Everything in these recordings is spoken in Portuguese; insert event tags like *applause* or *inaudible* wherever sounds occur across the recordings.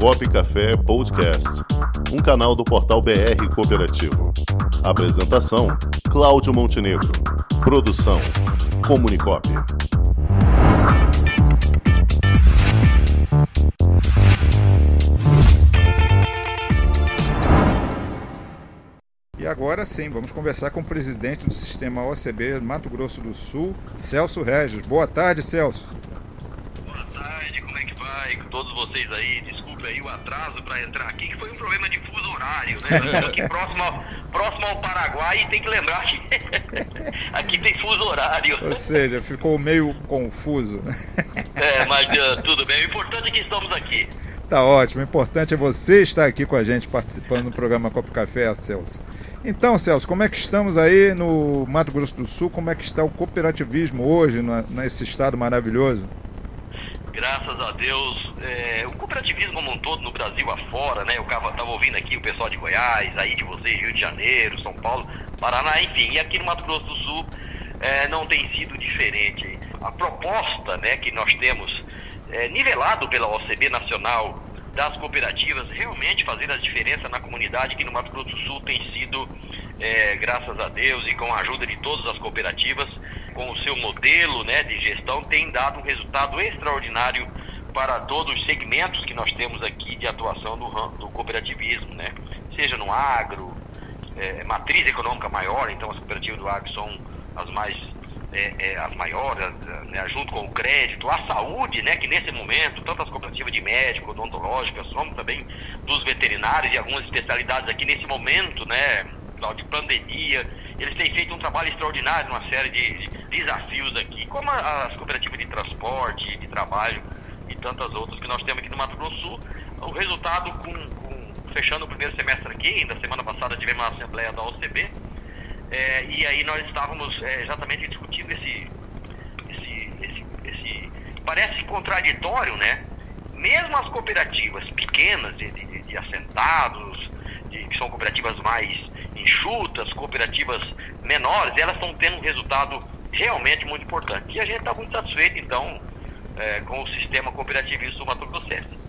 Comunicop Café Podcast, um canal do portal BR Cooperativo. Apresentação: Cláudio Montenegro. Produção: Comunicop. E agora sim, vamos conversar com o presidente do sistema OCB Mato Grosso do Sul, Celso Regis. Boa tarde, Celso. Boa tarde, como é que vai? Com todos vocês aí, desculpe aí o atraso para entrar aqui, que foi um problema de fuso horário, né? Nós estamos aqui *laughs* próximo ao, próximo ao Paraguai e tem que lembrar que *laughs* aqui tem fuso horário. Ou seja, ficou meio confuso. É, mas uh, *laughs* tudo bem. O importante é que estamos aqui. Tá ótimo. O importante é você estar aqui com a gente participando do programa Copo Café, Celso. Então, Celso, como é que estamos aí no Mato Grosso do Sul? Como é que está o cooperativismo hoje nesse estado maravilhoso? Graças a Deus, é, o cooperativismo como um todo no Brasil afora, né? Eu estava ouvindo aqui o pessoal de Goiás, aí de vocês, Rio de Janeiro, São Paulo, Paraná, enfim, e aqui no Mato Grosso do Sul é, não tem sido diferente. A proposta né, que nós temos, é, nivelado pela OCB Nacional, das cooperativas realmente fazer a diferença na comunidade, que no Mato Grosso do Sul tem sido, é, graças a Deus e com a ajuda de todas as cooperativas, com o seu modelo né, de gestão, tem dado um resultado extraordinário para todos os segmentos que nós temos aqui de atuação do, do cooperativismo, né? seja no agro, é, matriz econômica maior, então as cooperativas do agro são as mais é, é, as maiores, né, junto com o crédito, a saúde, né, que nesse momento, tanto as cooperativas de médico, odontológicas, como também dos veterinários e algumas especialidades aqui nesse momento, né, de pandemia, eles têm feito um trabalho extraordinário, uma série de, de desafios aqui, como as cooperativas de transporte, de trabalho e tantas outras que nós temos aqui no Mato Grosso Sul. O resultado, com, com fechando o primeiro semestre aqui, ainda semana passada tivemos uma assembleia da OCB, é, e aí nós estávamos é, exatamente discutindo esse, esse, esse, esse, Parece contraditório, né? Mesmo as cooperativas pequenas, de, de, de assentados, de, que são cooperativas mais enxutas, cooperativas menores, elas estão tendo um resultado realmente muito importante. E a gente está muito satisfeito, então, é, com o sistema cooperativista do Mato Grossense.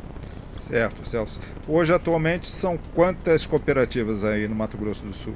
Certo, Celso. Hoje, atualmente, são quantas cooperativas aí no Mato Grosso do Sul?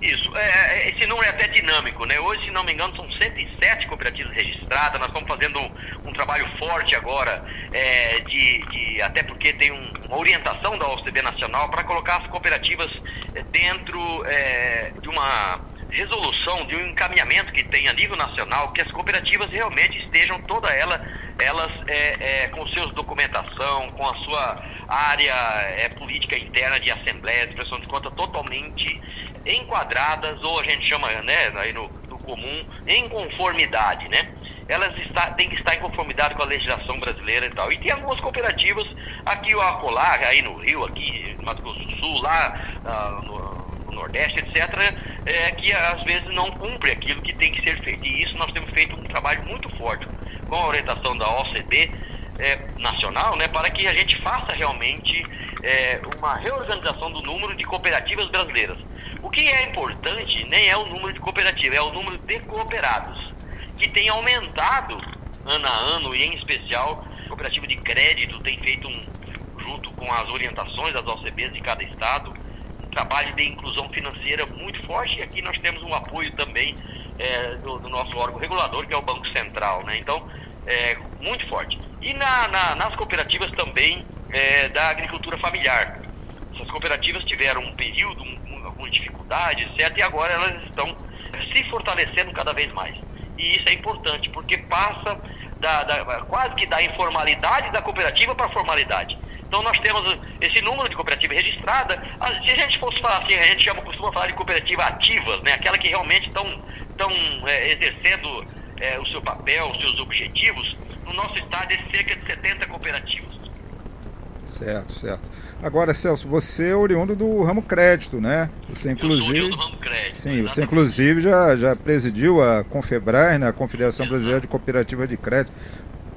Isso, é, é, esse número é até dinâmico, né? Hoje, se não me engano, são 107 cooperativas registradas. Nós estamos fazendo um, um trabalho forte agora, é, de, de, até porque tem um, uma orientação da OCB Nacional para colocar as cooperativas é, dentro é, de uma resolução, de um encaminhamento que tem a nível nacional, que as cooperativas realmente estejam toda ela, elas é, é, com seus documentação, com a sua área é, política interna de assembleia, de pressão de conta totalmente enquadradas, ou a gente chama, né, aí no, no comum, em conformidade, né? Elas está, têm que estar em conformidade com a legislação brasileira e tal. E tem algumas cooperativas aqui o acolá, aí no Rio, aqui no Mato Grosso do Sul, lá ah, no, Nordeste, etc., é, que às vezes não cumpre aquilo que tem que ser feito. E isso nós temos feito um trabalho muito forte com a orientação da OCDE é, nacional, né, para que a gente faça realmente é, uma reorganização do número de cooperativas brasileiras. O que é importante nem é o número de cooperativas, é o número de cooperados, que tem aumentado ano a ano, e em especial a cooperativa de crédito tem feito um, junto com as orientações das OCBs de cada estado, trabalho de inclusão financeira muito forte, e aqui nós temos um apoio também é, do, do, nosso órgão regulador, que é o Banco Central, né? Então, é, muito forte. E na, na, nas cooperativas também é, da agricultura familiar. Essas cooperativas tiveram um período, um, algumas dificuldades, certo? E agora elas estão se fortalecendo cada vez mais. E isso é importante, porque passa da, da, quase que da informalidade da cooperativa para a formalidade. Então nós temos esse número de cooperativa registrada. Se a gente fosse falar assim, a gente chama, costuma falar de cooperativa ativas, né? Aquela que realmente estão, estão é, exercendo é, o seu papel, os seus objetivos no nosso estado é cerca de 70 cooperativas. Certo, certo. Agora, Celso, você é oriundo do ramo crédito, né? Você inclusive. Eu sou do ramo crédito. Sim, exatamente. você inclusive já, já presidiu a Confebras, né? a Confederação Exato. Brasileira de Cooperativa de Crédito.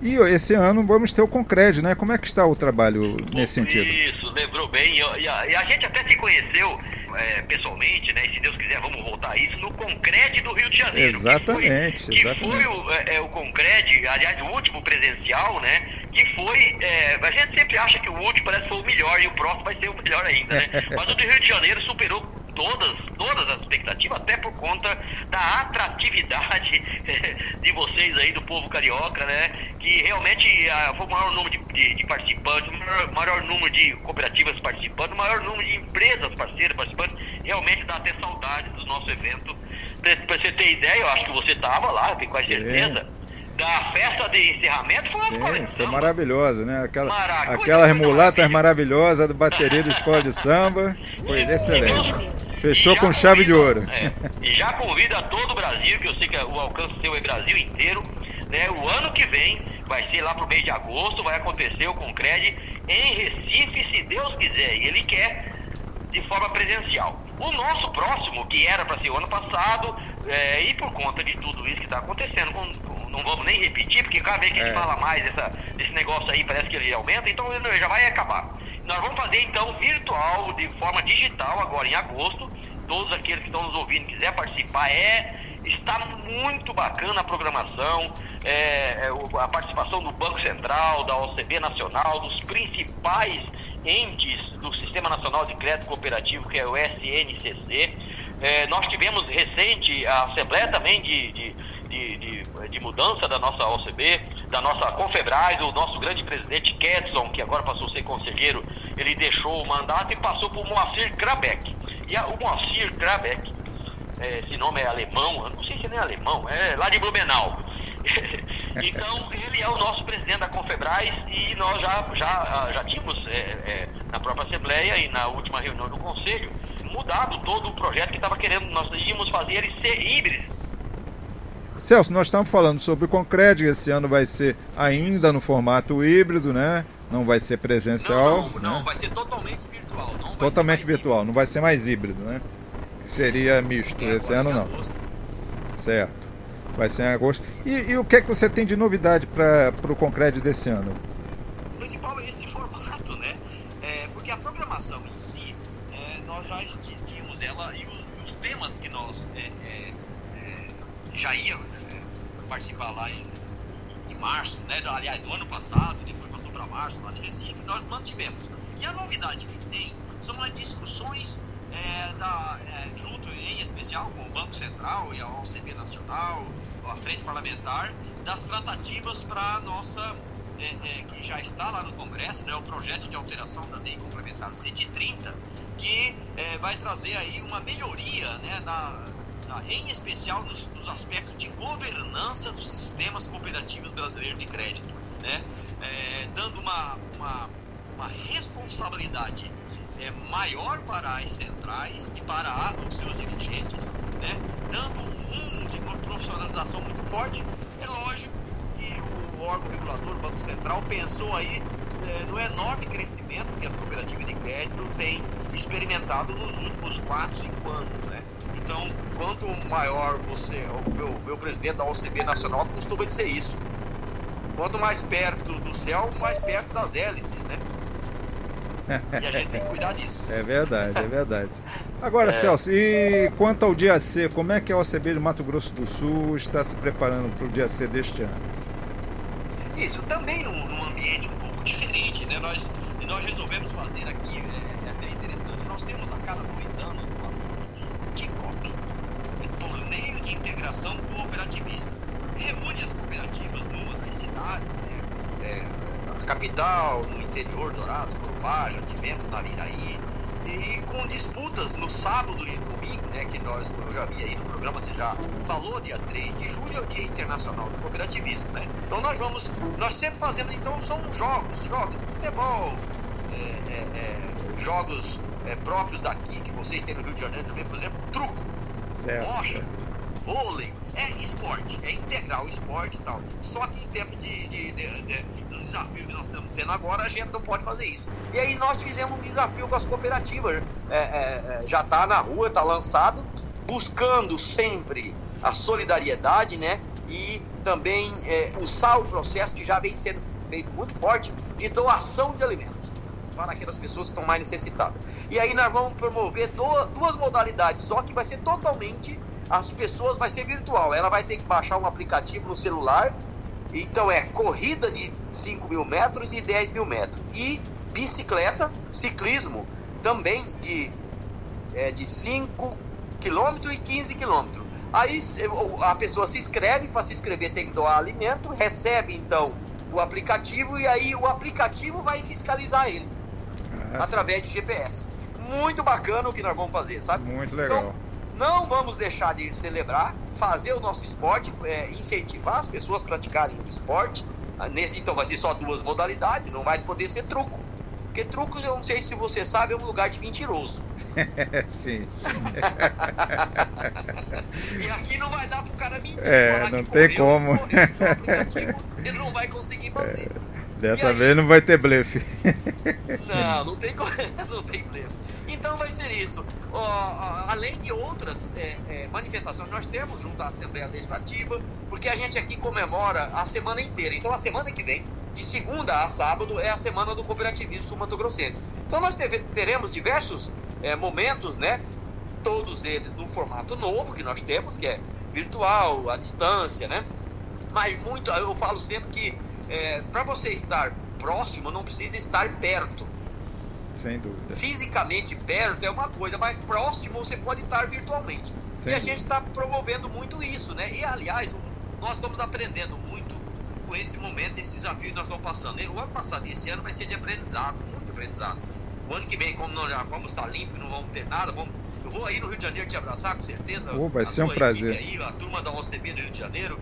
E esse ano vamos ter o Concred, né? Como é que está o trabalho nesse sentido? Isso, lembrou bem. E a, e a gente até se conheceu é, pessoalmente, né? E se Deus quiser, vamos voltar a isso, no Concred do Rio de Janeiro. Exatamente. Que foi, exatamente. Que foi o, é, é, o Concred, aliás, o último presencial, né? que foi. É, a gente sempre acha que o último parece que foi o melhor e o próximo vai ser o melhor ainda, né? *laughs* Mas o do Rio de Janeiro superou todas, todas as expectativas, até por conta da atratividade *laughs* de vocês aí, do povo carioca, né? Que realmente ah, foi o maior número de, de, de participantes, o maior, maior, número de cooperativas participando, o maior número de empresas parceiras participantes. Realmente dá até saudade do nosso evento. Para você ter ideia, eu acho que você estava lá, tenho quase certeza da festa de encerramento foi Sim, uma foi maravilhosa, né? Aquela, aquelas mulatas maravilhosas da bateria da escola de samba. *laughs* Foi excelente. Fechou com chave de ouro. É, já convida todo o Brasil, que eu sei que o alcance seu é Brasil inteiro. Né? O ano que vem vai ser lá pro mês de agosto, vai acontecer o Concred em Recife, se Deus quiser. E ele quer de forma presencial. O nosso próximo, que era para ser o ano passado, é, e por conta de tudo isso que está acontecendo, com, não vamos nem repetir, porque cada vez que a gente é. fala mais dessa, desse negócio aí, parece que ele aumenta, então ele já vai acabar. Nós vamos fazer então virtual, de forma digital, agora em agosto. Todos aqueles que estão nos ouvindo quiser participar, é está muito bacana a programação, é, é a participação do Banco Central, da OCB Nacional, dos principais entes do Sistema Nacional de Crédito Cooperativo, que é o SNCC. É, nós tivemos recente a Assembleia também de, de, de, de, de mudança da nossa OCB, da nossa Confebras, o nosso grande presidente Kedson, que agora passou a ser conselheiro, ele deixou o mandato e passou por Moacir Krabeck. E a, o Moacir Krabeck, é, esse nome é alemão, eu não sei se ele é alemão, é lá de Blumenau. *laughs* então, ele é o nosso presidente da Confebras e nós já, já, já tínhamos é, é, na própria Assembleia e na última reunião do Conselho mudado todo o projeto que estava querendo, nós íamos fazer ele ser híbrido. Celso, nós estamos falando sobre o Concred, esse ano vai ser ainda no formato híbrido, né? Não vai ser presencial. Não, não, não né? vai ser totalmente virtual. totalmente virtual, híbrido. não vai ser mais híbrido, né? Seria misto, é, esse ano não. Certo. Vai ser em agosto. E, e, o que é que você tem de novidade para o Concred desse ano? O principal é esse formato, né? É, porque a programação em si, é, nós já tínhamos ela e os, os temas que nós é, é já íamos participar lá em, em março, né? Aliás, no ano passado, depois passou para março, lá em Recife, nós mantivemos. E a novidade que tem são as discussões é, da, é, junto em especial com o Banco Central e a OCB Nacional, a Frente Parlamentar, das tratativas para a nossa, é, é, que já está lá no Congresso, né, o projeto de alteração da Lei Complementar 130, que é, vai trazer aí uma melhoria né, na, em especial nos, nos, aspectos de governança dos sistemas cooperativos brasileiros de crédito, né, é, dando uma, uma, uma responsabilidade é, maior para as centrais e para os seus dirigentes, né? dando um rumo de profissionalização muito forte. É lógico que o órgão regulador, o Banco Central, pensou aí é, no enorme crescimento que as cooperativas de crédito têm experimentado nos últimos 4, 5 anos. Né? Então, quanto maior você, o meu, meu presidente da OCB Nacional costuma dizer isso. Quanto mais perto do céu, mais perto das hélices, né? E a gente tem que cuidar disso. É verdade, é verdade. Agora, *laughs* é. Celso, e quanto ao dia C, como é que a OCB de Mato Grosso do Sul está se preparando para o dia C deste ano? Isso, também num, num ambiente um pouco diferente, né? Nós, nós resolvemos fazer aqui, é, é até interessante, nós temos a cada dois anos no Mato Grosso do Sul, TICOP, é Integração Cooperativista. Reúne as cooperativas numa das cidades, né? É, capital, no interior, Dourados, Corubá, já tivemos na Viraí, e com disputas no sábado e domingo, né, que nós, eu já vi aí no programa, você já falou, dia 3 de julho é o Dia Internacional do Cooperativismo, né? Então nós vamos, nós sempre fazendo, então são jogos, jogos de futebol, é, é, é, jogos é, próprios daqui, que vocês têm no Rio de Janeiro também, por exemplo, truco, certo, mocha, vôlei, é esporte, é integral esporte e tal. Só que em tempo de, de, de, de, desafios que nós estamos tendo agora, a gente não pode fazer isso. E aí nós fizemos um desafio com as cooperativas. É, é, é já está na rua, está lançado, buscando sempre a solidariedade, né? E também é, usar o processo que já vem sendo feito muito forte de doação de alimentos para aquelas pessoas que estão mais necessitadas. E aí nós vamos promover duas modalidades, só que vai ser totalmente as pessoas vai ser virtual. Ela vai ter que baixar um aplicativo no celular Então é corrida de 5 mil metros e 10 mil metros. E bicicleta, ciclismo, também de, é, de 5 quilômetros e 15 quilômetros. Aí a pessoa se inscreve, para se inscrever tem que doar alimento, recebe então o aplicativo e aí o aplicativo vai fiscalizar ele ah, através de GPS. Muito bacana o que nós vamos fazer, sabe? Muito legal. Então, não vamos deixar de celebrar, fazer o nosso esporte, é, incentivar as pessoas a praticarem o esporte. Ah, nesse, então vai ser só duas modalidades, não vai poder ser truco. Porque trucos, eu não sei se você sabe, é um lugar de mentiroso. *laughs* sim, sim. *laughs* e aqui não vai dar pro cara mentir. É, não tem correu, como. Correu, ele não vai conseguir fazer. *laughs* É, dessa vez não vai ter blefe. *laughs* não, não tem, *laughs* não tem blefe. Então vai ser isso. Além de outras é, é, manifestações que nós temos junto à Assembleia Legislativa, porque a gente aqui comemora a semana inteira. Então a semana que vem, de segunda a sábado, é a semana do cooperativismo sul-mato-grossense. Então nós teremos diversos é, momentos, né? Todos eles no formato novo que nós temos, que é virtual, à distância, né? Mas muito, eu falo sempre que é, para você estar próximo, não precisa estar perto. Sem dúvida. Fisicamente perto é uma coisa, mas próximo você pode estar virtualmente. Sem e a gente está promovendo muito isso, né? E aliás, nós estamos aprendendo muito com esse momento, esse desafio que nós estamos passando. O ano passado e esse ano vai ser de aprendizado, muito aprendizado. O ano que vem, como nós já vamos estar limpo e não vamos ter nada, vamos, eu vou aí no Rio de Janeiro te abraçar, com certeza. Oh, vai ser um prazer. Aí, a turma da OCB no Rio de Janeiro,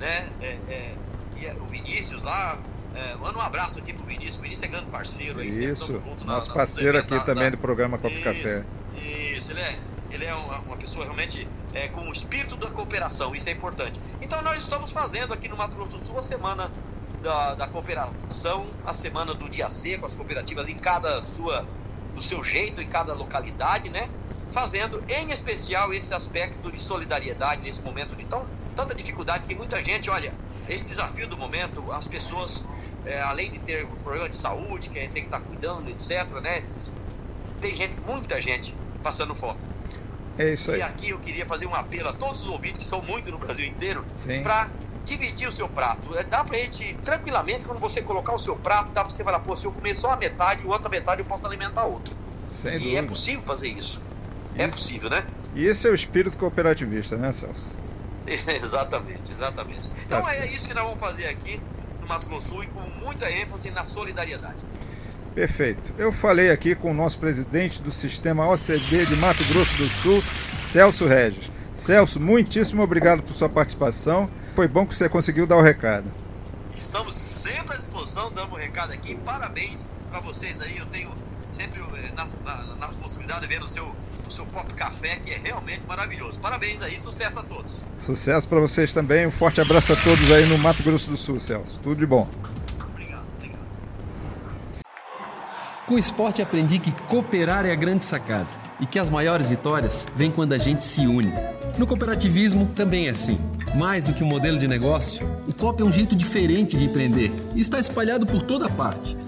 né? É, é, e o Vinícius lá, é, manda um abraço aqui pro Vinícius. O Vinícius é grande parceiro. Aí, isso, nosso na, parceiro aqui também do programa Copo isso, Café. Isso, ele é, ele é uma, uma pessoa realmente é, com o espírito da cooperação, isso é importante. Então nós estamos fazendo aqui no Mato Grosso do Sul a semana da, da cooperação, a semana do dia C, com as cooperativas em cada sua, do seu jeito, em cada localidade, né? Fazendo em especial esse aspecto de solidariedade nesse momento de tão, tanta dificuldade que muita gente, olha, esse desafio do momento, as pessoas é, além de ter problema de saúde, que a gente tem que estar tá cuidando, etc., né? Tem gente, muita gente passando fome. É isso aí. E aqui eu queria fazer um apelo a todos os ouvintes, que são muito no Brasil inteiro, para dividir o seu prato. É, dá pra gente, tranquilamente, quando você colocar o seu prato, dá pra você falar, pô, se eu comer só a metade, a outra metade eu posso alimentar outro. Sem e dúvida. é possível fazer isso. É isso. É possível, né? E esse é o espírito cooperativista, né, Celso? *laughs* exatamente, exatamente. Então tá é certo. isso que nós vamos fazer aqui. Mato Grosso e com muita ênfase na solidariedade. Perfeito. Eu falei aqui com o nosso presidente do sistema OCD de Mato Grosso do Sul, Celso Regis. Celso, muitíssimo obrigado por sua participação. Foi bom que você conseguiu dar o recado. Estamos sempre à disposição, dando o um recado aqui. Parabéns para vocês aí. Eu tenho sempre eh, na, na, na possibilidade de ver o seu, o seu copo café, que é realmente maravilhoso. Parabéns aí, sucesso a todos. Sucesso para vocês também. Um forte abraço a todos aí no Mato Grosso do Sul, Celso. Tudo de bom. Obrigado, obrigado. Com o esporte aprendi que cooperar é a grande sacada e que as maiores vitórias vêm quando a gente se une. No cooperativismo também é assim. Mais do que um modelo de negócio, o COP é um jeito diferente de empreender e está espalhado por toda parte